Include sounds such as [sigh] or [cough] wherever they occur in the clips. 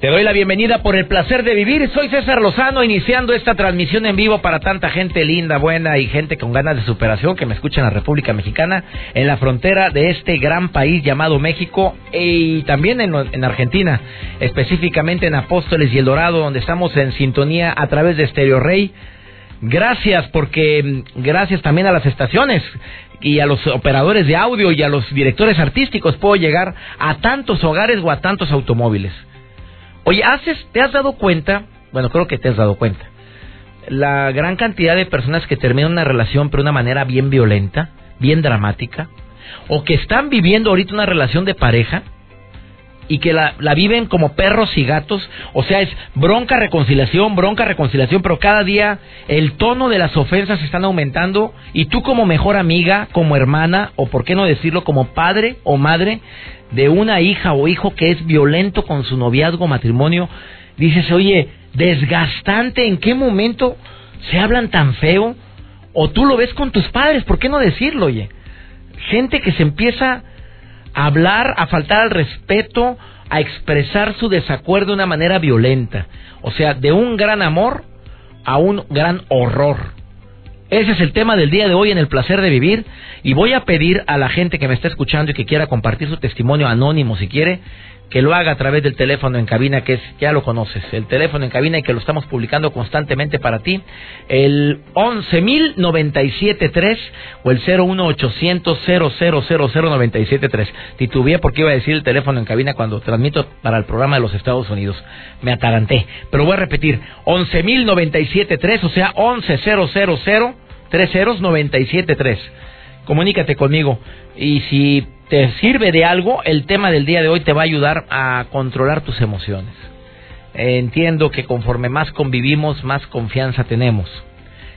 Te doy la bienvenida por el placer de vivir. Soy César Lozano, iniciando esta transmisión en vivo para tanta gente linda, buena y gente con ganas de superación que me escucha en la República Mexicana, en la frontera de este gran país llamado México y también en, en Argentina, específicamente en Apóstoles y El Dorado, donde estamos en sintonía a través de Stereo Rey. Gracias porque gracias también a las estaciones y a los operadores de audio y a los directores artísticos puedo llegar a tantos hogares o a tantos automóviles. Oye, ¿haces, ¿te has dado cuenta? Bueno, creo que te has dado cuenta. La gran cantidad de personas que terminan una relación pero de una manera bien violenta, bien dramática, o que están viviendo ahorita una relación de pareja y que la, la viven como perros y gatos, o sea, es bronca, reconciliación, bronca, reconciliación, pero cada día el tono de las ofensas están aumentando y tú como mejor amiga, como hermana, o por qué no decirlo, como padre o madre, de una hija o hijo que es violento con su noviazgo, matrimonio, dices, oye, desgastante, ¿en qué momento se hablan tan feo? O tú lo ves con tus padres, ¿por qué no decirlo, oye? Gente que se empieza hablar, a faltar al respeto, a expresar su desacuerdo de una manera violenta. O sea, de un gran amor a un gran horror. Ese es el tema del día de hoy en el placer de vivir y voy a pedir a la gente que me está escuchando y que quiera compartir su testimonio anónimo si quiere que lo haga a través del teléfono en cabina que es ya lo conoces, el teléfono en cabina y que lo estamos publicando constantemente para ti, el 11097.3 o el 01800 0000973. Titubeé porque iba a decir el teléfono en cabina cuando transmito para el programa de los Estados Unidos. Me ataranté, pero voy a repetir, 11097.3, o sea, 11000 30973. Comunícate conmigo y si te sirve de algo, el tema del día de hoy te va a ayudar a controlar tus emociones. Entiendo que conforme más convivimos, más confianza tenemos.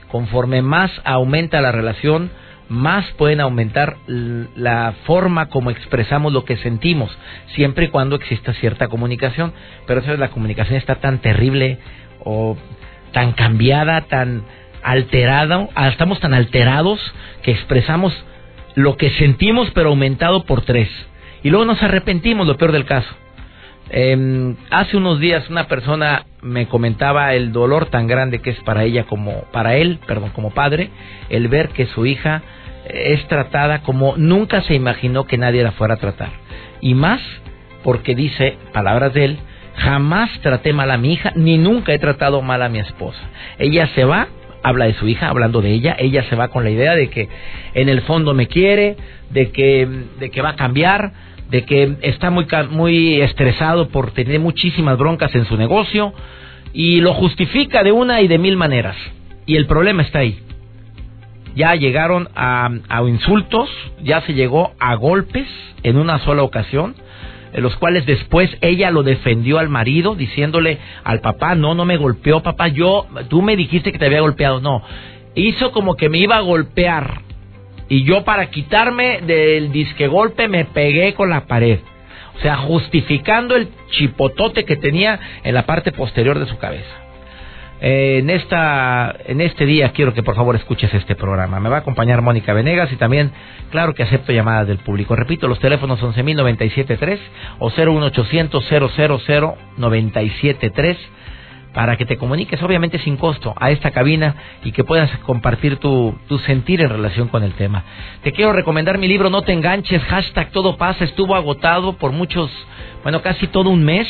Conforme más aumenta la relación, más pueden aumentar la forma como expresamos lo que sentimos, siempre y cuando exista cierta comunicación. Pero eso es la comunicación está tan terrible o tan cambiada, tan alterada, estamos tan alterados que expresamos lo que sentimos pero aumentado por tres. Y luego nos arrepentimos, lo peor del caso. Eh, hace unos días una persona me comentaba el dolor tan grande que es para ella como para él, perdón, como padre, el ver que su hija es tratada como nunca se imaginó que nadie la fuera a tratar. Y más porque dice, palabras de él, jamás traté mal a mi hija ni nunca he tratado mal a mi esposa. Ella se va habla de su hija, hablando de ella, ella se va con la idea de que en el fondo me quiere, de que, de que va a cambiar, de que está muy, muy estresado por tener muchísimas broncas en su negocio y lo justifica de una y de mil maneras. Y el problema está ahí. Ya llegaron a, a insultos, ya se llegó a golpes en una sola ocasión los cuales después ella lo defendió al marido diciéndole al papá, no, no me golpeó papá, yo, tú me dijiste que te había golpeado, no, hizo como que me iba a golpear y yo para quitarme del disque golpe me pegué con la pared. O sea, justificando el chipotote que tenía en la parte posterior de su cabeza. Eh, en esta en este día quiero que por favor escuches este programa. Me va a acompañar Mónica Venegas y también, claro que acepto llamadas del público. Repito, los teléfonos 11.097.3 o 01800 000 973 para que te comuniques, obviamente sin costo, a esta cabina y que puedas compartir tu, tu sentir en relación con el tema. Te quiero recomendar mi libro No te enganches, hashtag todo pasa, estuvo agotado por muchos, bueno, casi todo un mes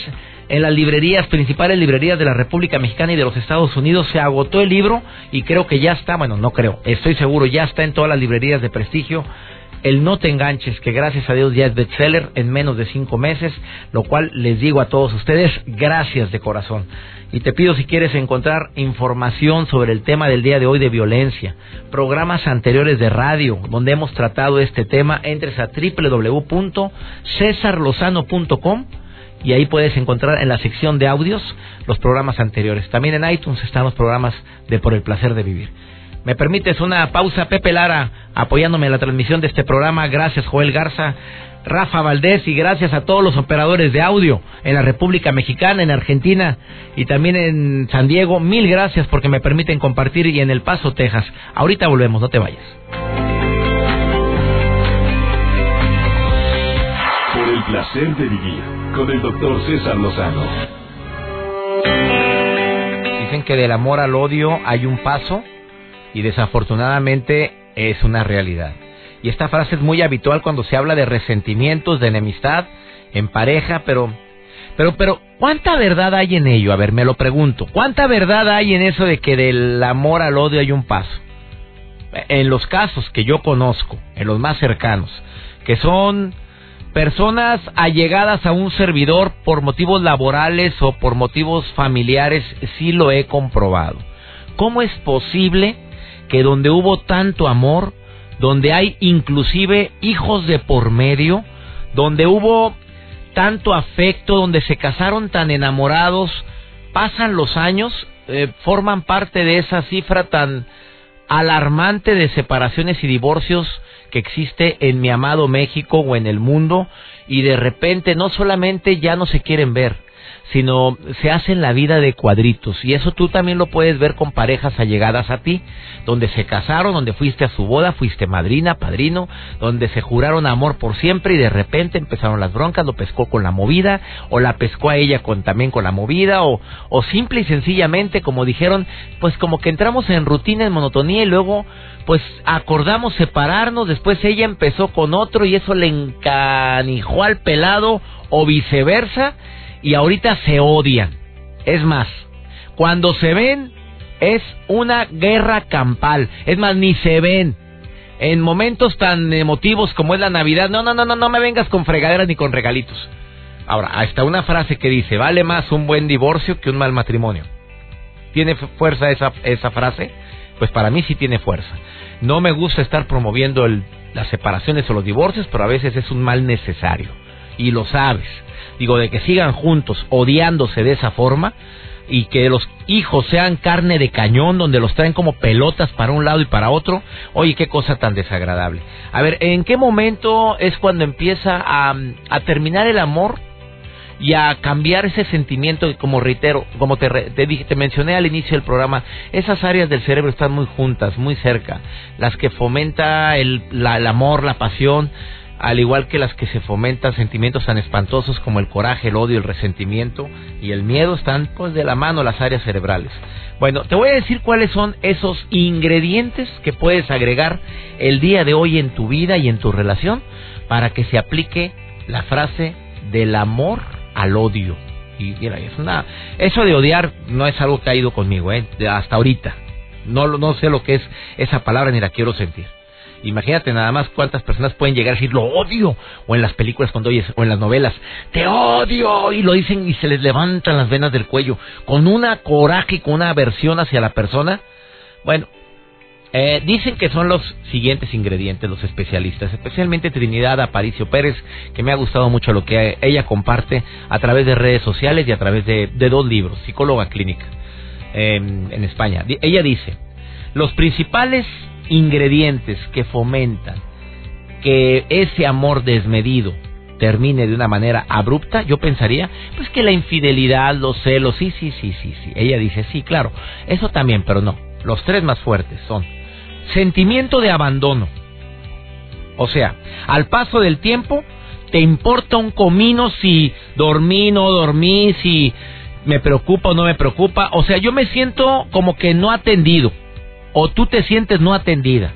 en las librerías, principales librerías de la República Mexicana y de los Estados Unidos. Se agotó el libro y creo que ya está, bueno, no creo, estoy seguro, ya está en todas las librerías de prestigio. El No Te Enganches, que gracias a Dios ya es bestseller en menos de cinco meses, lo cual les digo a todos ustedes, gracias de corazón. Y te pido si quieres encontrar información sobre el tema del día de hoy de violencia, programas anteriores de radio donde hemos tratado este tema, entres a www.cesarlozano.com y ahí puedes encontrar en la sección de audios los programas anteriores. También en iTunes están los programas de Por el placer de vivir. ¿Me permites una pausa, Pepe Lara, apoyándome en la transmisión de este programa? Gracias, Joel Garza, Rafa Valdés y gracias a todos los operadores de audio en la República Mexicana, en Argentina y también en San Diego. Mil gracias porque me permiten compartir y en El Paso, Texas. Ahorita volvemos, no te vayas. Con el doctor César Lozano. Dicen que del amor al odio hay un paso y desafortunadamente es una realidad. Y esta frase es muy habitual cuando se habla de resentimientos, de enemistad en pareja, pero pero pero ¿cuánta verdad hay en ello? A ver, me lo pregunto. ¿Cuánta verdad hay en eso de que del amor al odio hay un paso? En los casos que yo conozco, en los más cercanos, que son personas allegadas a un servidor por motivos laborales o por motivos familiares, sí lo he comprobado. ¿Cómo es posible que donde hubo tanto amor, donde hay inclusive hijos de por medio, donde hubo tanto afecto, donde se casaron tan enamorados, pasan los años, eh, forman parte de esa cifra tan alarmante de separaciones y divorcios que existe en mi amado México o en el mundo y de repente no solamente ya no se quieren ver, sino se hacen la vida de cuadritos. Y eso tú también lo puedes ver con parejas allegadas a ti, donde se casaron, donde fuiste a su boda, fuiste madrina, padrino, donde se juraron amor por siempre y de repente empezaron las broncas, lo pescó con la movida, o la pescó a ella con, también con la movida, o, o simple y sencillamente, como dijeron, pues como que entramos en rutina, en monotonía y luego pues acordamos separarnos, después ella empezó con otro y eso le encanijó al pelado o viceversa y ahorita se odian. Es más, cuando se ven es una guerra campal. Es más, ni se ven. En momentos tan emotivos como es la Navidad, no, no, no, no, no me vengas con fregaderas ni con regalitos. Ahora, hasta una frase que dice, vale más un buen divorcio que un mal matrimonio. ¿Tiene fuerza esa, esa frase? Pues para mí sí tiene fuerza. No me gusta estar promoviendo el, las separaciones o los divorcios, pero a veces es un mal necesario. Y lo sabes digo, de que sigan juntos odiándose de esa forma y que los hijos sean carne de cañón donde los traen como pelotas para un lado y para otro, oye, qué cosa tan desagradable. A ver, ¿en qué momento es cuando empieza a, a terminar el amor? y a cambiar ese sentimiento como reitero, como te, te, dije, te mencioné al inicio del programa, esas áreas del cerebro están muy juntas, muy cerca, las que fomenta el, la, el amor, la pasión, al igual que las que se fomentan sentimientos tan espantosos como el coraje, el odio, el resentimiento y el miedo, están pues de la mano las áreas cerebrales. Bueno, te voy a decir cuáles son esos ingredientes que puedes agregar el día de hoy en tu vida y en tu relación para que se aplique la frase del amor al odio. Y mira, es una, eso de odiar no es algo que ha ido conmigo, ¿eh? hasta ahorita. No, no sé lo que es esa palabra ni la quiero sentir. Imagínate nada más cuántas personas pueden llegar a decir lo odio. O en las películas cuando oyes, o en las novelas, te odio. Y lo dicen y se les levantan las venas del cuello. Con una coraje y con una aversión hacia la persona. Bueno, eh, dicen que son los siguientes ingredientes los especialistas, especialmente Trinidad Aparicio Pérez, que me ha gustado mucho lo que ella comparte a través de redes sociales y a través de, dos libros, psicóloga clínica em, en España. Ella dice, los principales ingredientes que fomentan que ese amor desmedido termine de una manera abrupta, yo pensaría, pues que la infidelidad, los celos, sí, sí, sí, sí, sí. Ella dice, sí, claro, eso también, pero no. Los tres más fuertes son sentimiento de abandono. O sea, al paso del tiempo, te importa un comino si dormí, no dormí, si me preocupa o no me preocupa. O sea, yo me siento como que no atendido o tú te sientes no atendida.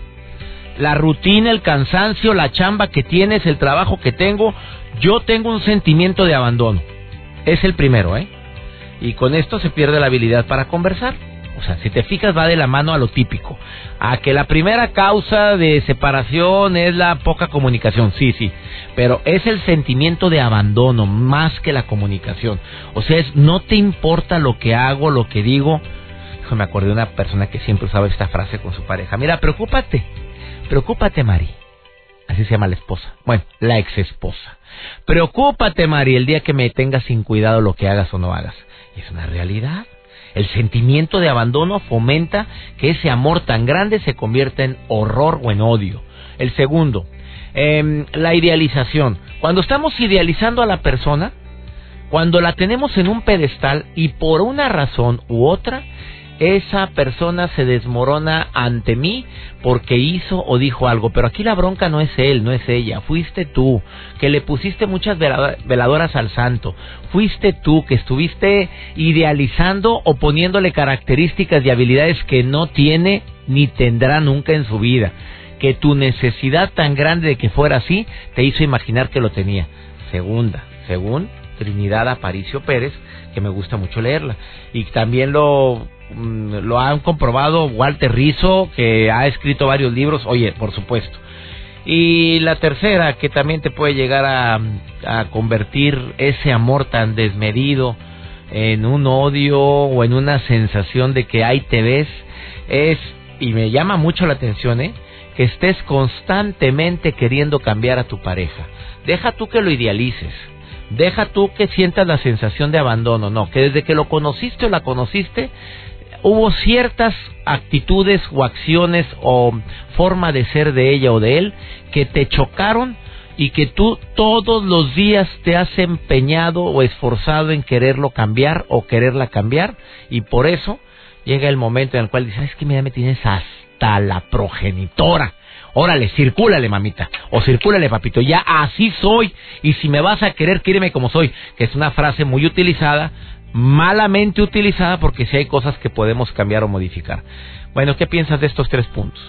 La rutina, el cansancio, la chamba que tienes, el trabajo que tengo, yo tengo un sentimiento de abandono. es el primero, ¿eh? Y con esto se pierde la habilidad para conversar. O sea, si te fijas va de la mano a lo típico. A que la primera causa de separación es la poca comunicación, sí, sí. Pero es el sentimiento de abandono más que la comunicación. O sea, es no te importa lo que hago, lo que digo. Me acordé de una persona que siempre usaba esta frase con su pareja. Mira, preocúpate. Preocúpate, Mari. Así se llama la esposa. Bueno, la ex esposa. Preocúpate, Mari, el día que me tengas sin cuidado lo que hagas o no hagas. Y es una realidad. El sentimiento de abandono fomenta que ese amor tan grande se convierta en horror o en odio. El segundo, em, la idealización. Cuando estamos idealizando a la persona, cuando la tenemos en un pedestal y por una razón u otra, esa persona se desmorona ante mí porque hizo o dijo algo. Pero aquí la bronca no es él, no es ella. Fuiste tú que le pusiste muchas veladoras al santo. Fuiste tú que estuviste idealizando o poniéndole características y habilidades que no tiene ni tendrá nunca en su vida. Que tu necesidad tan grande de que fuera así te hizo imaginar que lo tenía. Segunda, según Trinidad Aparicio Pérez, que me gusta mucho leerla. Y también lo lo han comprobado Walter Rizzo, que ha escrito varios libros, oye, por supuesto. Y la tercera, que también te puede llegar a, a convertir ese amor tan desmedido en un odio o en una sensación de que ahí te ves, es, y me llama mucho la atención, ¿eh? que estés constantemente queriendo cambiar a tu pareja. Deja tú que lo idealices. Deja tú que sientas la sensación de abandono. No, que desde que lo conociste o la conociste, hubo ciertas actitudes o acciones o forma de ser de ella o de él que te chocaron y que tú todos los días te has empeñado o esforzado en quererlo cambiar o quererla cambiar y por eso llega el momento en el cual dices, es que mira, me tienes hasta la progenitora. Órale, circúlale, mamita. O circúlale, papito. Ya así soy. Y si me vas a querer, quíreme como soy. Que es una frase muy utilizada malamente utilizada porque si hay cosas que podemos cambiar o modificar. Bueno, ¿qué piensas de estos tres puntos?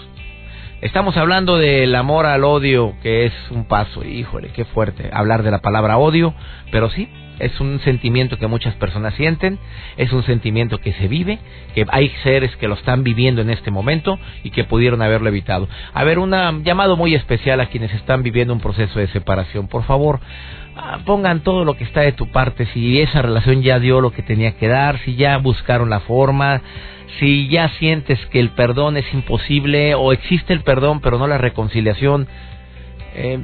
Estamos hablando del amor al odio, que es un paso, híjole, qué fuerte hablar de la palabra odio, pero sí, es un sentimiento que muchas personas sienten, es un sentimiento que se vive, que hay seres que lo están viviendo en este momento y que pudieron haberlo evitado. A ver, un llamado muy especial a quienes están viviendo un proceso de separación. Por favor, Ah, pongan todo lo que está de tu parte, si esa relación ya dio lo que tenía que dar, si ya buscaron la forma, si ya sientes que el perdón es imposible o existe el perdón pero no la reconciliación, eh,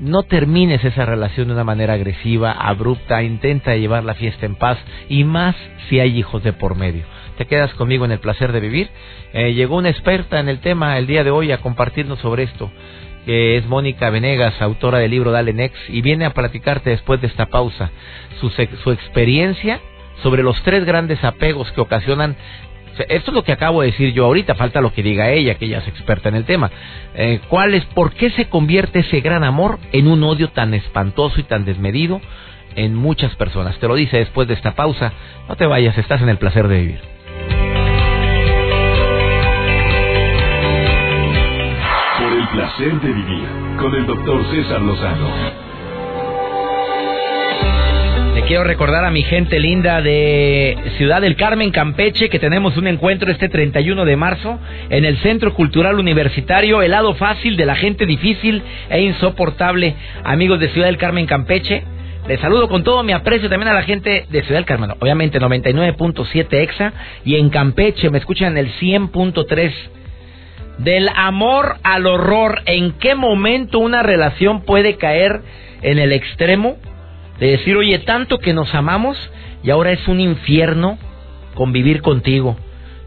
no termines esa relación de una manera agresiva, abrupta, intenta llevar la fiesta en paz y más si hay hijos de por medio. Te quedas conmigo en el placer de vivir. Eh, llegó una experta en el tema el día de hoy a compartirnos sobre esto que es Mónica Venegas, autora del libro Dale Next, y viene a platicarte después de esta pausa su, su experiencia sobre los tres grandes apegos que ocasionan esto es lo que acabo de decir yo ahorita, falta lo que diga ella, que ella es experta en el tema. Eh, ¿Cuál es, por qué se convierte ese gran amor en un odio tan espantoso y tan desmedido en muchas personas? Te lo dice después de esta pausa. No te vayas, estás en el placer de vivir. placer de vivir con el doctor César Lozano. Le quiero recordar a mi gente linda de Ciudad del Carmen, Campeche, que tenemos un encuentro este 31 de marzo en el Centro Cultural Universitario, el lado fácil de la gente difícil e insoportable. Amigos de Ciudad del Carmen, Campeche, les saludo con todo mi aprecio también a la gente de Ciudad del Carmen, obviamente 99.7 EXA y en Campeche me escuchan el 100.3 del amor al horror. ¿En qué momento una relación puede caer en el extremo de decir, oye, tanto que nos amamos y ahora es un infierno convivir contigo?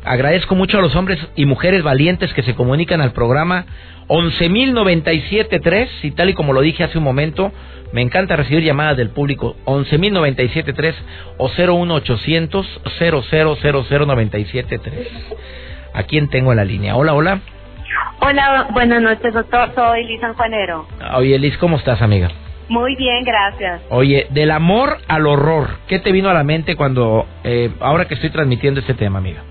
Agradezco mucho a los hombres y mujeres valientes que se comunican al programa 11.097.3 y tal y como lo dije hace un momento, me encanta recibir llamadas del público 11.097.3 o 01800 0000973. ¿A quién tengo en la línea? Hola, hola. Hola, buenas noches, doctor. Soy Liz Sanjuanero. Oye, Liz, ¿cómo estás, amiga? Muy bien, gracias. Oye, del amor al horror, ¿qué te vino a la mente cuando, eh, ahora que estoy transmitiendo este tema, amiga?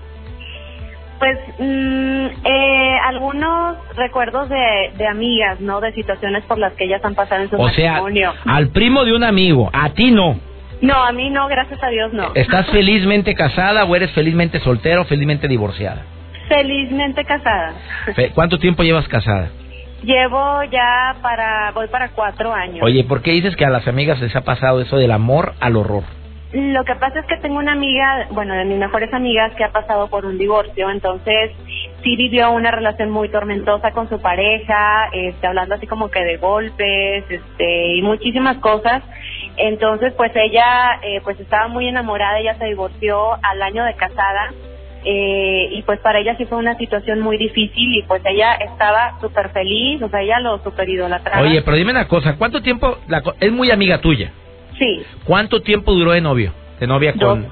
Pues mm, eh, algunos recuerdos de, de, amigas, ¿no? De situaciones por las que ellas han pasado en su o matrimonio. O sea, al primo de un amigo, a ti no. No, a mí no, gracias a Dios no. ¿Estás felizmente casada o eres felizmente soltera o felizmente divorciada? Felizmente casada. ¿Cuánto tiempo llevas casada? Llevo ya para, voy para cuatro años. Oye, ¿por qué dices que a las amigas les ha pasado eso del amor al horror? Lo que pasa es que tengo una amiga, bueno, de mis mejores amigas que ha pasado por un divorcio, entonces sí vivió una relación muy tormentosa con su pareja, este, hablando así como que de golpes, este, y muchísimas cosas. Entonces, pues ella, eh, pues estaba muy enamorada, ella se divorció al año de casada, eh, y pues para ella sí fue una situación muy difícil y pues ella estaba súper feliz, o sea, ella lo super idolatraba. Oye, pero dime una cosa, ¿cuánto tiempo, la es muy amiga tuya, Sí, ¿cuánto tiempo duró de novio? De novia con...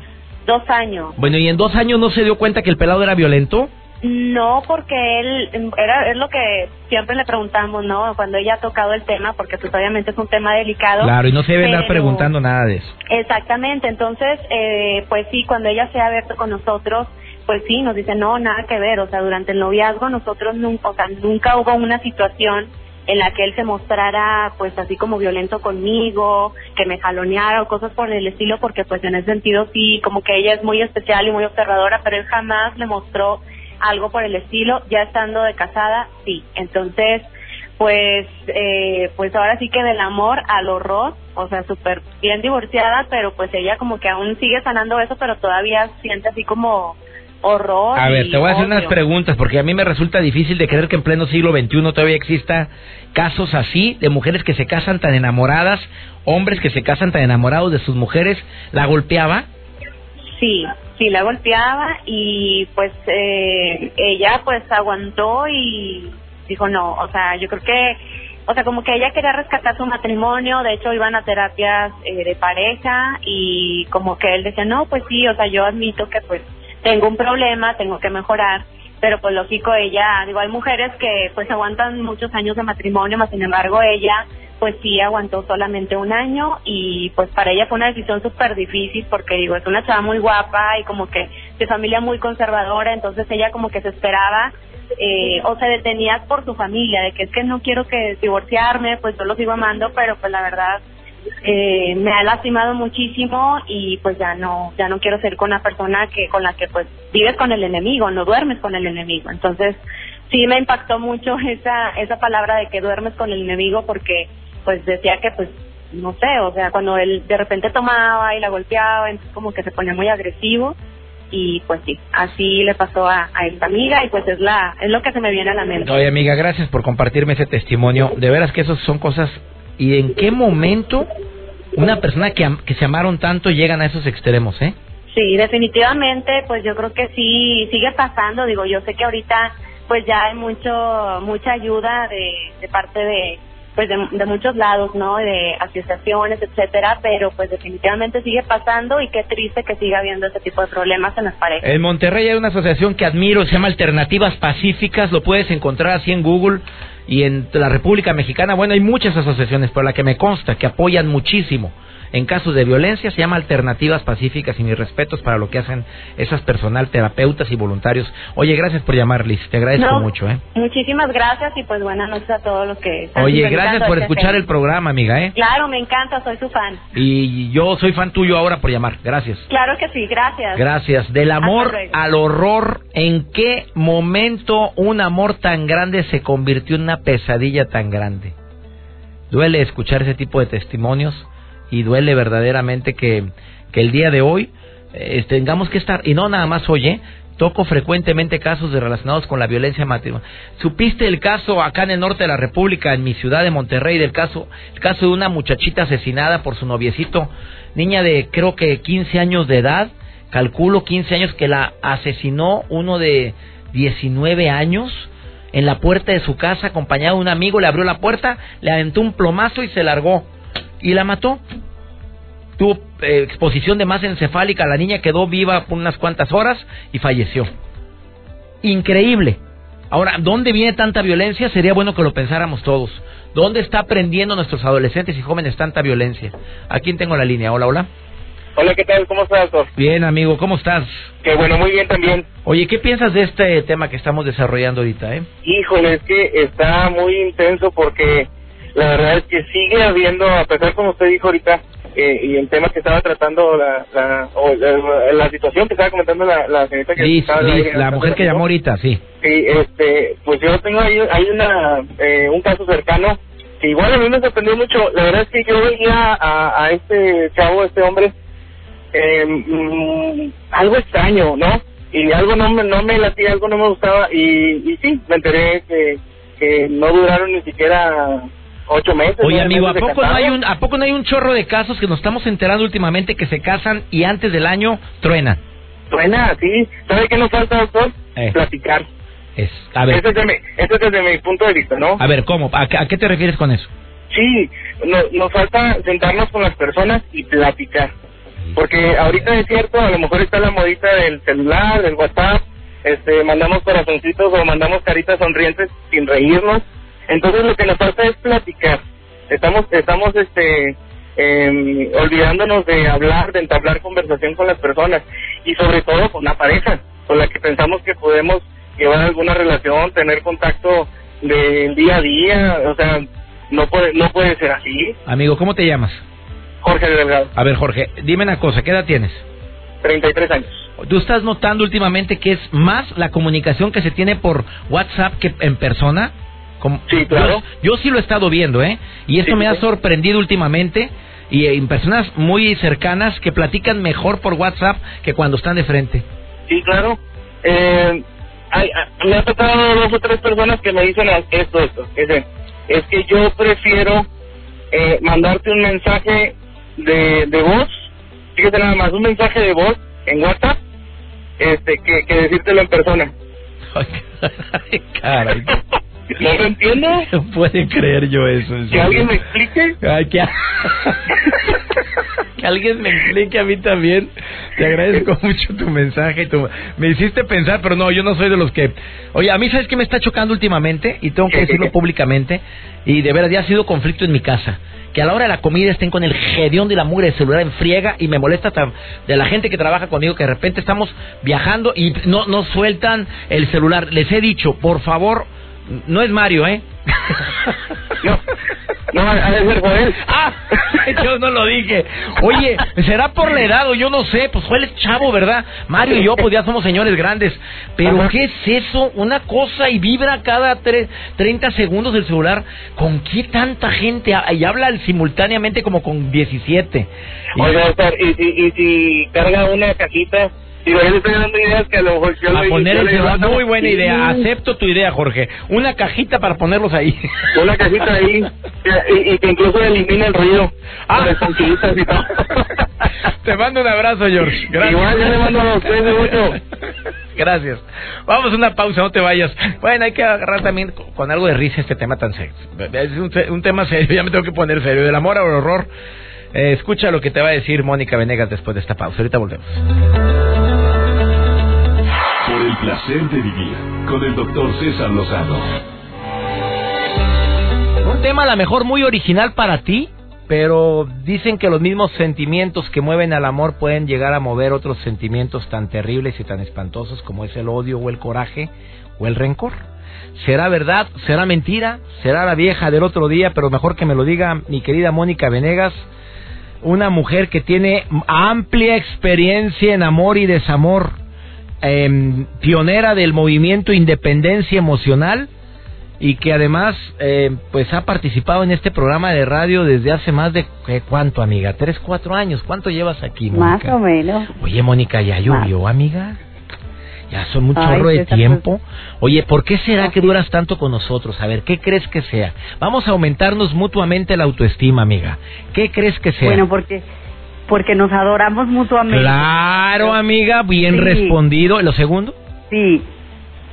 dos años. Bueno, ¿y en dos años no se dio cuenta que el pelado era violento? No, porque él era es lo que siempre le preguntamos, ¿no? Cuando ella ha tocado el tema, porque pues obviamente es un tema delicado. Claro, y no se debe andar pero- preguntando nada de eso. Exactamente, entonces, eh, pues sí, cuando ella se ha abierto con nosotros, pues sí, nos dice, no, nada que ver, o sea, durante el noviazgo nosotros nunca, o sea, nunca hubo una situación en la que él se mostrara, pues así como violento conmigo, que me jaloneara o cosas por el estilo, porque pues en ese sentido sí, como que ella es muy especial y muy observadora, pero él jamás le mostró algo por el estilo, ya estando de casada, sí. Entonces, pues, eh, pues ahora sí que del amor al horror, o sea, súper bien divorciada, pero pues ella como que aún sigue sanando eso, pero todavía siente así como horror. A ver, te voy a hacer unas preguntas porque a mí me resulta difícil de creer que en pleno siglo XXI todavía exista casos así de mujeres que se casan tan enamoradas, hombres que se casan tan enamorados de sus mujeres. ¿La golpeaba? Sí, sí, la golpeaba y pues eh, ella pues aguantó y dijo no, o sea, yo creo que, o sea, como que ella quería rescatar su matrimonio, de hecho iban a terapias eh, de pareja y como que él decía, no, pues sí, o sea, yo admito que pues tengo un problema, tengo que mejorar, pero pues lógico ella, digo, hay mujeres que pues aguantan muchos años de matrimonio, más sin embargo ella pues sí aguantó solamente un año y pues para ella fue una decisión súper difícil porque digo, es una chava muy guapa y como que de familia muy conservadora, entonces ella como que se esperaba eh, o se detenía por su familia, de que es que no quiero que divorciarme, pues yo lo sigo amando, pero pues la verdad eh, me ha lastimado muchísimo y pues ya no ya no quiero ser con una persona que con la que pues vives con el enemigo no duermes con el enemigo entonces sí me impactó mucho [laughs] esa esa palabra de que duermes con el enemigo porque pues decía que pues no sé o sea cuando él de repente tomaba y la golpeaba entonces como que se ponía muy agresivo y pues sí así le pasó a, a esta amiga y pues es la es lo que se me viene a la mente Oye, amiga, gracias por compartirme ese testimonio. De veras que esas son cosas. ¿Y en qué momento una persona que, que se amaron tanto llegan a esos extremos, eh? Sí, definitivamente, pues yo creo que sí, sigue pasando, digo, yo sé que ahorita pues ya hay mucho, mucha ayuda de, de parte de, pues de, de muchos lados, ¿no? De asociaciones, etcétera, pero pues definitivamente sigue pasando y qué triste que siga habiendo ese tipo de problemas en las parejas. En Monterrey hay una asociación que admiro, se llama Alternativas Pacíficas, lo puedes encontrar así en Google y en la República Mexicana. Bueno, hay muchas asociaciones, pero la que me consta que apoyan muchísimo en casos de violencia se llama Alternativas Pacíficas y mis respetos para lo que hacen esas personal, terapeutas y voluntarios. Oye, gracias por llamar, Liz, te agradezco No, mucho, ¿eh? Muchísimas gracias y pues buenas noches a todos los que están Oye, gracias por este escuchar el programa, amiga, ¿eh? Claro, me encanta, soy su fan. Y yo soy fan tuyo ahora por llamar. Gracias. Claro que sí, gracias. Gracias. Del amor al horror, ¿en qué momento un amor tan grande se convirtió en una pesadilla tan grande? Duele escuchar ese tipo de testimonios y duele verdaderamente que, que el día de hoy eh, tengamos que estar, y no nada más oye, toco frecuentemente casos de relacionados con la violencia matrimonial. ¿Supiste el caso acá en el norte de la República, en mi ciudad de Monterrey, del caso, el caso de una muchachita asesinada por su noviecito, niña de creo que 15 años de edad, calculo 15 años, que la asesinó uno de 19 años en la puerta de su casa, acompañado de un amigo, le abrió la puerta, le aventó un plomazo y se largó. Y la mató. Tuvo eh, exposición de masa encefálica, la niña quedó viva por unas cuantas horas y falleció. Increíble. Ahora, ¿dónde viene tanta violencia? Sería bueno que lo pensáramos todos. ¿Dónde está aprendiendo nuestros adolescentes y jóvenes tanta violencia? ¿A quién tengo la línea? Hola, hola. Hola, ¿qué tal? ¿Cómo estás, doctor? Bien, amigo, ¿cómo estás? Que bueno, muy bien también. Oye, ¿qué piensas de este tema que estamos desarrollando ahorita, eh? Híjole, es que está muy intenso porque la verdad es que sigue habiendo, a pesar como usted dijo ahorita, eh, y el tema que estaba tratando la, la, o la, la situación que estaba comentando la, la señorita que Liz, estaba Liz, la mujer que llamó ahorita, sí. Sí, este, pues yo tengo ahí, hay una, eh, un caso cercano que igual a mí me sorprendió mucho. La verdad es que yo veía a, a este chavo, a este hombre, eh, mm, algo extraño, ¿no? Y algo no me, no me latía, algo no me gustaba y, y sí, me enteré que, que no duraron ni siquiera ocho meses. Oye, amigo, ¿a meses poco, no hay un, ¿a poco no hay un chorro de casos que nos estamos enterando últimamente que se casan y antes del año truenan? Suena así. ¿Sabe qué nos falta, doctor? Eh. Platicar. Es, a ver, Ese es, de mi, ese es desde mi punto de vista, ¿no? a ver, ¿cómo? ¿A, qué- a qué te refieres con eso? Sí, no- nos falta sentarnos con las personas y platicar. Porque ahorita es cierto, a lo mejor está la modita del celular, del WhatsApp, este, mandamos corazoncitos o mandamos caritas sonrientes sin reírnos. Entonces lo que nos falta es platicar. Estamos, estamos, este, em, olvidándonos de hablar, de entablar conversación con las personas y sobre todo con la pareja, con la que pensamos que podemos llevar alguna relación, tener contacto del día a día, o sea, no puede, no puede ser así. Amigo, ¿cómo te llamas? Jorge Delgado, A ver, Jorge, dime una cosa, ¿qué edad tienes? 33 años. ¿Tú estás notando últimamente que es más la comunicación que se tiene por WhatsApp que en persona? Como- Sí, claro. Yo, yo sí lo he estado viendo, ¿eh? Y esto Sí, me sí, ha sorprendido últimamente. Y en personas muy cercanas que platican mejor por WhatsApp que cuando están de frente. Sí, claro. Eh, hay- a- me ha tocado dos o tres personas que me dicen esto, esto. Es, es que yo prefiero eh, mandarte un mensaje de, de voz, fíjate nada más, un mensaje de voz en WhatsApp, este, que, que decírtelo en persona. [laughs] Ay, caray. ¿No lo entiendo? [laughs] No puede creer yo eso. Que alguien me explique. Ay, que... [laughs] que alguien me explique a mí también. Te agradezco [laughs] mucho tu mensaje. Tu... Me hiciste pensar, pero no, yo no soy de los que... Oye, a mí sabes que me está chocando últimamente y tengo que ¿Qué, qué, decirlo públicamente y de verdad ya ha sido conflicto en mi casa. Que a la hora de la comida estén con el gedión de la mugre de celular en friega y me molesta de la gente que trabaja conmigo que de repente estamos viajando y no, no sueltan el celular. Les he dicho, por favor, no es Mario, ¿eh? [laughs] No, no, ha de ser Joel. Ah, [laughs] yo no lo dije. Oye, ¿será por la edad o yo no sé? Pues Joel es chavo, ¿verdad? Mario y yo pues ya somos señores grandes. Pero Ajá. ¿qué es eso? Una cosa y vibra cada tre- 30 segundos el celular. ¿Con qué tanta gente? Y habla simultáneamente como con 17. Y- Oiga, doctor, y, y, y si carga una cajita, y yo le estoy dando ideas que a lo mejor yo a le- poner yo el le celular. Muy buena idea. Acepto tu idea, Jorge. Una cajita para ponerlos ahí. Una cajita ahí, y, y que incluso elimina el ruido. Ah. Y. [laughs] Te mando un abrazo, George. Gracias. Igual, yo le mando a usted mucho. Gracias. Vamos a una pausa, no te vayas. Bueno, hay que agarrar también con, con algo de risa este tema tan serio. Es un, un tema serio, ya me tengo que poner serio. Del amor al horror. Eh, escucha lo que te va a decir Mónica Venegas después de esta pausa. Ahorita volvemos. Por el placer de vivir con el doctor César Lozano. Un tema a lo mejor muy original para ti, pero dicen que los mismos sentimientos que mueven al amor pueden llegar a mover otros sentimientos tan terribles y tan espantosos como es el odio o el coraje o el rencor. ¿Será verdad? ¿Será mentira? ¿Será la vieja del otro día? Pero mejor que me lo diga mi querida Mónica Venegas, una mujer que tiene amplia experiencia en amor y desamor, em, pionera del movimiento Independencia Emocional y que además eh, pues ha participado en este programa de radio desde hace más de ¿qué, cuánto amiga tres cuatro años. Cuánto llevas aquí Más o menos. oye Mónica ya llovió amiga ya son un Ay, chorro de César, tiempo oye ¿por qué será que duras tanto con nosotros a ver qué crees que sea vamos a aumentarnos mutuamente la autoestima amiga qué crees que sea Bueno, porque porque nos adoramos mutuamente. claro amiga bien Sí. respondido lo segundo Sí.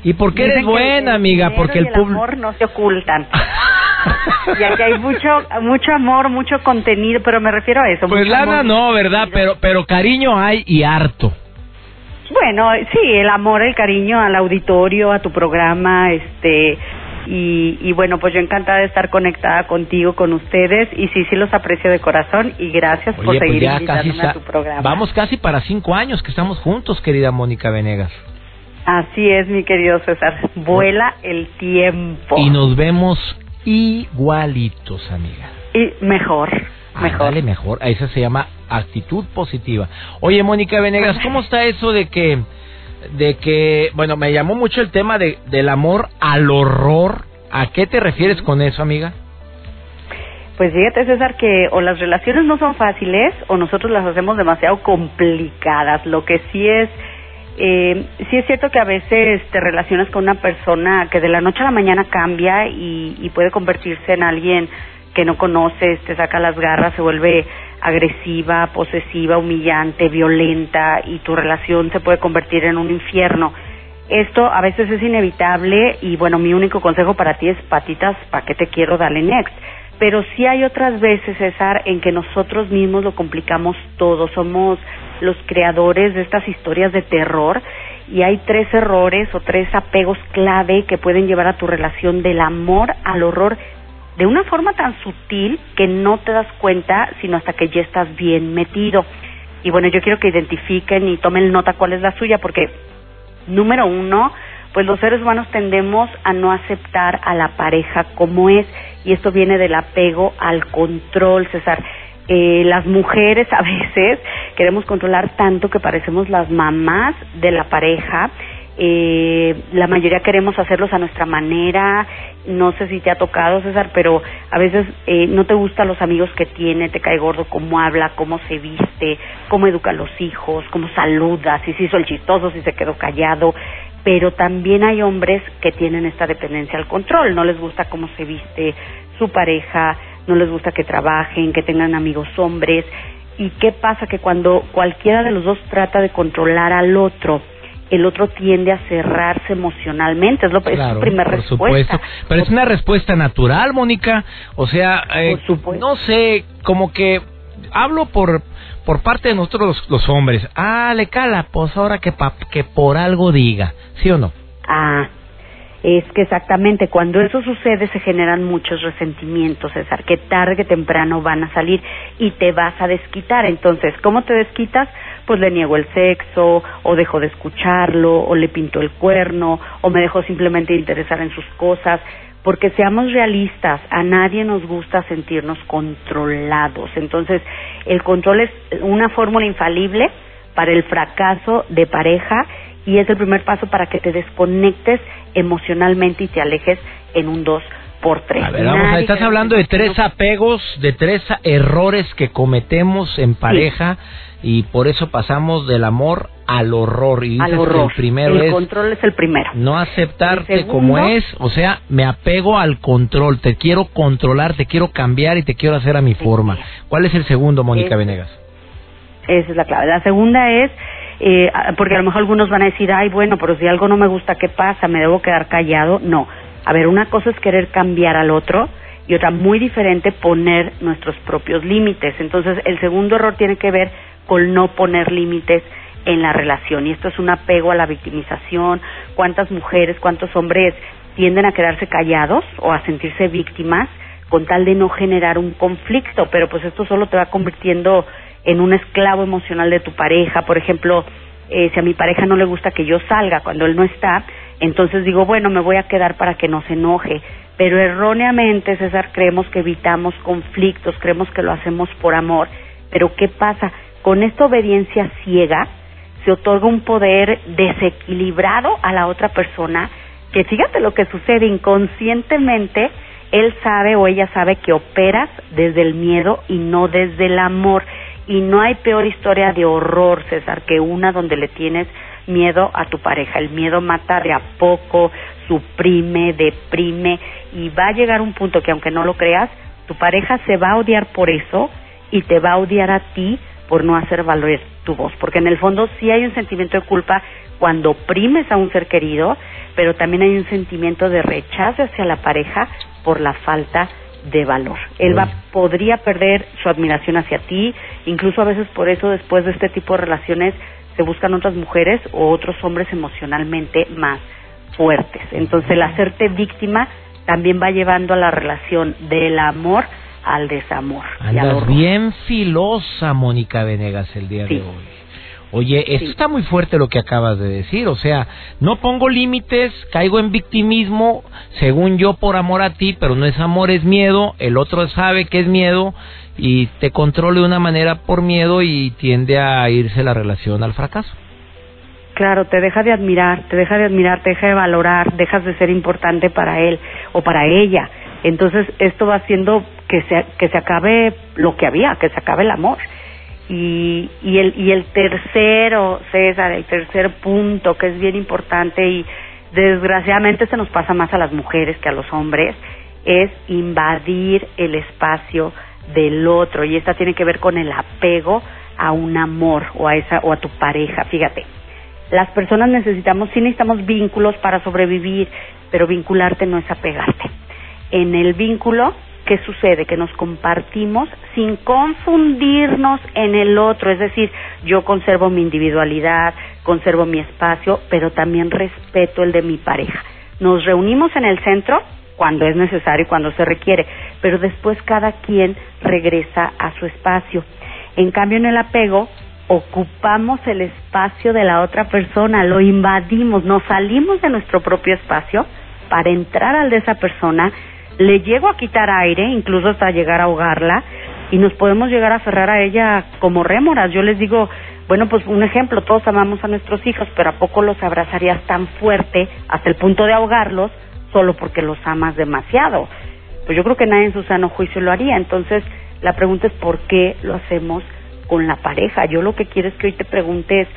y por qué Dicen eres buena el amiga porque y el el público amor no se ocultan. [laughs] y aquí hay mucho mucho amor, mucho contenido, pero me refiero a eso. Pues lana amor, no, ¿verdad? Pero pero cariño hay y harto. Bueno, sí, el amor, el cariño al auditorio, a tu programa, este y, y bueno, pues yo encantada de estar conectada contigo, con ustedes y sí, sí los aprecio de corazón y gracias por pues seguir invitándome a tu programa. vamos casi para cinco años que estamos juntos, querida Mónica Venegas. Así es, mi querido César. Vuela el tiempo. Y nos vemos igualitos, amiga. Y mejor. Mejor. Dale mejor. Esa se llama actitud positiva. Oye, Mónica Venegas, ¿cómo está eso de que, de que, bueno, me llamó mucho el tema de, del amor al horror? ¿A qué te refieres con eso, amiga? Pues fíjate, César, que o las relaciones no son fáciles o nosotros las hacemos demasiado complicadas. Lo que sí es, eh, sí es cierto que a veces te relacionas con una persona que de la noche a la mañana cambia y, y puede convertirse en alguien que no conoces, te saca las garras, se vuelve agresiva, posesiva, humillante, violenta y tu relación se puede convertir en un infierno. Esto a veces es inevitable y bueno, mi único consejo para ti es patitas, ¿para qué te quiero? Dale next pero sí hay otras veces, César, en que nosotros mismos lo complicamos todo, somos los creadores de estas historias de terror y hay tres errores o tres apegos clave que pueden llevar a tu relación del amor al horror de una forma tan sutil que no te das cuenta sino hasta que ya estás bien metido. Y bueno, yo quiero que identifiquen y tomen nota cuál es la suya porque número uno, pues los seres humanos tendemos a no aceptar a la pareja como es y esto viene del apego al control, César. Eh, las mujeres [laughs] a veces queremos controlar tanto que parecemos las mamás de la pareja. Eh, la mayoría queremos hacerlos a nuestra manera. No sé si te ha tocado, César, pero a veces eh, no te gustan los amigos que tiene, te cae gordo cómo habla, cómo se viste, cómo educa a los hijos, cómo saluda, si se hizo el chistoso, si se quedó callado pero también hay hombres que tienen esta dependencia al control, no les gusta cómo se viste su pareja, no les gusta que trabajen, que tengan amigos hombres. ¿Y qué pasa? Que cuando cualquiera de los dos trata de controlar al otro, el otro tiende a cerrarse emocionalmente. Es, lo, es su primera por respuesta. Supuesto. Pero es una respuesta natural, Mónica. O sea, eh, no sé, como que hablo por por parte de nosotros los, hombres. Ah, le cala, pues ahora que, que por algo diga. ¿Sí o no? Ah, es que exactamente cuando eso sucede se generan muchos resentimientos, César, que tarde que temprano van a salir y te vas a desquitar. Entonces, ¿cómo te desquitas? Pues le niego el sexo, o dejo de escucharlo, o le pinto el cuerno, o me dejo simplemente interesar en sus cosas. Porque seamos realistas, a nadie nos gusta sentirnos controlados. Entonces, el control es una fórmula infalible para el fracaso de pareja y es el primer paso para que te desconectes emocionalmente y te alejes en un dos por tres. A ver, vamos, estás hablando de tres apegos, de tres errores que cometemos en pareja y por eso pasamos del amor al horror. Y al horror. el primero el control es el primero. No aceptarte como es, o sea, me apego al control, te quiero controlar, te quiero cambiar y te quiero hacer a mi forma. ¿Cuál es el segundo, Mónica Venegas? Esa es la clave. La segunda es eh, porque a lo mejor algunos van a decir, ay, bueno, pero si algo no me gusta, ¿qué pasa? ¿Me debo quedar callado? No. A ver, una cosa es querer cambiar al otro y otra muy diferente poner nuestros propios límites. Entonces, el segundo error tiene que ver con no poner límites en la relación y esto es un apego a la victimización. ¿Cuántas mujeres, cuántos hombres tienden a quedarse callados o a sentirse víctimas con tal de no generar un conflicto? Pero pues esto solo te va convirtiendo en un esclavo emocional de tu pareja. Por ejemplo, eh, si a mi pareja no le gusta que yo salga cuando él no está, entonces digo, bueno, me voy a quedar para que no se enoje. Pero erróneamente, César, creemos que evitamos conflictos, creemos que lo hacemos por amor. Pero ¿qué pasa? Con esta obediencia ciega se otorga un poder desequilibrado a la otra persona que fíjate lo que sucede inconscientemente, él sabe o ella sabe que operas desde el miedo y no desde el amor. Y no hay peor historia de horror, César, que una donde le tienes miedo a tu pareja. El miedo mata de a poco, suprime, deprime y va a llegar un punto que aunque no lo creas, tu pareja se va a odiar por eso y te va a odiar a ti por no hacer valer tu voz. Porque en el fondo sí hay un sentimiento de culpa cuando oprimes a un ser querido, pero también hay un sentimiento de rechazo hacia la pareja por la falta de valor. Él va, podría perder su admiración hacia ti, incluso a veces por eso después de este tipo de relaciones se buscan otras mujeres o otros hombres emocionalmente más fuertes. Entonces el hacerte víctima también va llevando a la relación del amor al desamor. Andas bien filosa, Mónica Venegas, el día de hoy. Oye, esto está muy fuerte lo que acabas de decir, o sea, no pongo límites, caigo en victimismo, según yo por amor a ti, pero no es amor, es miedo, el otro sabe que es miedo y te controlo de una manera por miedo y tiende a irse la relación al fracaso. Claro, te deja de admirar, te deja de admirar, te deja de valorar, dejas de ser importante para él o para ella. Entonces esto va haciendo que se, que se acabe lo que había, que se acabe el amor. Y, y, el, y el tercero, César, el tercer punto que es bien importante y desgraciadamente se nos pasa más a las mujeres que a los hombres, es invadir el espacio del otro y esta tiene que ver con el apego a un amor o a esa o a tu pareja, fíjate. Las personas necesitamos, sí necesitamos vínculos para sobrevivir, pero vincularte no es apegarte. En el vínculo ¿qué sucede? Que nos compartimos sin confundirnos en el otro, es decir, yo conservo mi individualidad, conservo mi espacio, pero también respeto el de mi pareja. Nos reunimos en el centro cuando es necesario y cuando se requiere, pero después cada quien regresa a su espacio. En cambio, en el apego, ocupamos el espacio de la otra persona, lo invadimos, nos salimos de nuestro propio espacio para entrar al de esa persona le llego a quitar aire, incluso hasta llegar a ahogarla, y nos podemos llegar a aferrar a ella como rémoras. Yo les digo, bueno, pues un ejemplo, todos amamos a nuestros hijos, pero ¿a poco los abrazarías tan fuerte hasta el punto de ahogarlos solo porque los amas demasiado? Pues yo creo que nadie en su sano juicio lo haría. Entonces, la pregunta es por qué lo hacemos con la pareja. Yo lo que quiero es que hoy te preguntes,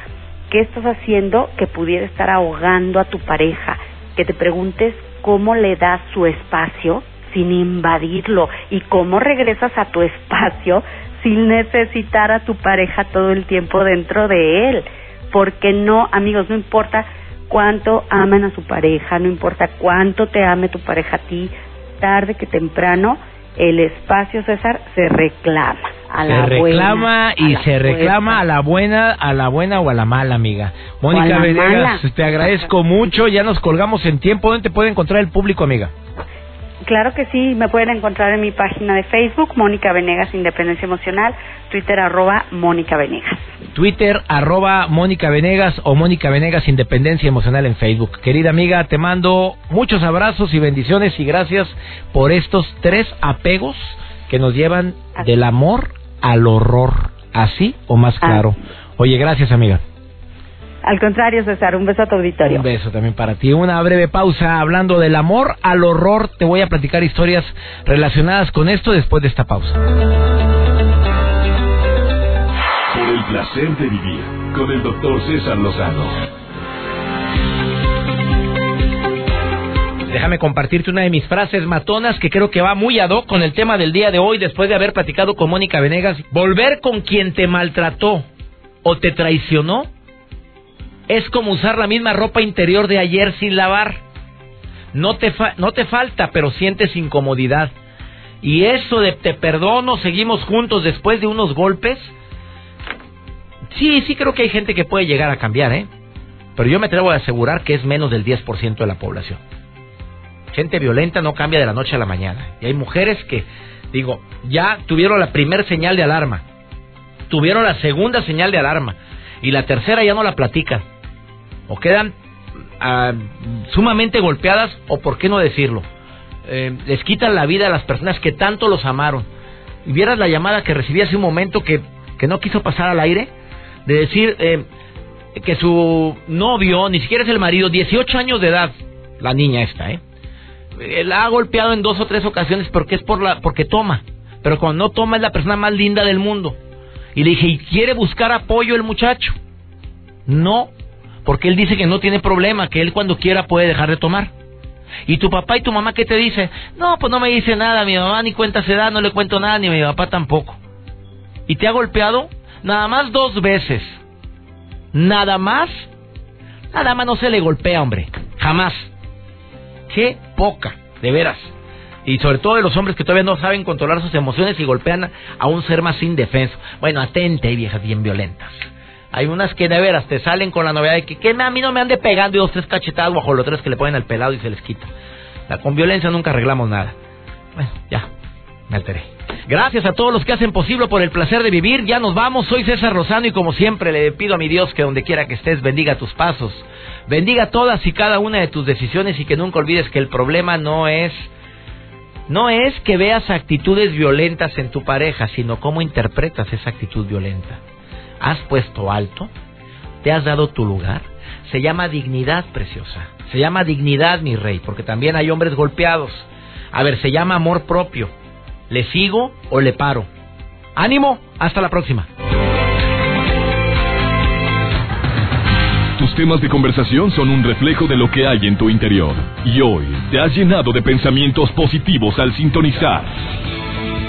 ¿qué estás haciendo que pudiera estar ahogando a tu pareja? Que te preguntes cómo le das su espacio sin invadirlo y cómo regresas a tu espacio sin necesitar a tu pareja todo el tiempo dentro de él. Porque no, amigos, no importa cuánto aman a su pareja, no importa cuánto te ame tu pareja a ti, tarde que temprano el espacio César se reclama a se reclama y se reclama a la buena a la buena o a la mala amiga. Mónica Venegas te agradezco mucho. Ya nos colgamos en tiempo. ¿dónde te puede encontrar el público amiga? Claro que sí, me pueden encontrar en mi página de Facebook, Mónica Venegas Independencia Emocional, Twitter arroba Mónica Venegas. Twitter arroba Mónica Venegas o Mónica Venegas Independencia Emocional en Facebook. Querida amiga, te mando muchos abrazos y bendiciones y gracias por estos tres apegos que nos llevan del amor al horror, así o más claro. Oye, gracias amiga. Al contrario, César, un beso a tu auditorio. Un beso también para ti. Una breve pausa hablando del amor al horror. Te voy a platicar historias relacionadas con esto después de esta pausa. Por el placer de vivir con el doctor César Lozano. Déjame compartirte una de mis frases matonas que creo que va muy ad hoc con el tema del día de hoy después de haber platicado con Mónica Venegas. Volver con quien te maltrató o te traicionó es como usar la misma ropa interior de ayer sin lavar. No te, no te falta, pero sientes incomodidad. Y eso de te perdono, seguimos juntos después de unos golpes. Sí, sí creo que hay gente que puede llegar a cambiar, ¿eh? Pero yo me atrevo a asegurar que es menos del 10% de la población. Gente violenta no cambia de la noche a la mañana. Y hay mujeres que, digo, ya tuvieron la primera señal de alarma. Tuvieron la segunda señal de alarma. Y la tercera ya no la platican o quedan ah, sumamente golpeadas o por qué no decirlo. Eh, les quitan la vida a las personas que tanto los amaron. Y vieras la llamada que recibí hace un momento que, que no quiso pasar al aire de decir eh, que su novio ni siquiera es el marido 18 años de edad la niña esta eh la ha golpeado en dos o tres ocasiones porque es por la porque toma. Pero cuando no toma es la persona más linda del mundo. Y le dije y quiere buscar apoyo el muchacho no porque él dice que no tiene problema, que él cuando quiera puede dejar de tomar. ¿Y tu papá y tu mamá qué te dice? No, pues no me dice nada, mi mamá ni cuenta se da, no le cuento nada, ni mi papá tampoco. ¿Y te ha golpeado? Nada más dos veces. Nada más. Nada más no se le golpea, hombre. Jamás. Qué poca, de veras. Y sobre todo de los hombres que todavía no saben controlar sus emociones y golpean a un ser más indefenso. Bueno, atente, viejas bien violentas. Hay unas que de veras te salen con la novedad de que, que a mí no me ande pegando y dos, tres cachetadas bajo los tres que le ponen al pelado y se les quita. La, con violencia nunca arreglamos nada. Bueno, ya, me alteré. Gracias a todos los que hacen posible por el placer de vivir. Ya nos vamos. Soy César Lozano y como siempre le pido a mi Dios que donde quiera que estés bendiga tus pasos. Bendiga todas y cada una de tus decisiones y que nunca olvides que el problema no es no es que veas actitudes violentas en tu pareja, sino cómo interpretas esa actitud violenta. ¿Has puesto alto? ¿Te has dado tu lugar? Se llama dignidad, preciosa. Se llama dignidad, mi rey, porque también hay hombres golpeados. A ver, se llama amor propio. ¿Le sigo o le paro? Ánimo, hasta la próxima. Tus temas de conversación son un reflejo de lo que hay en tu interior. Y hoy te has llenado de pensamientos positivos al sintonizar.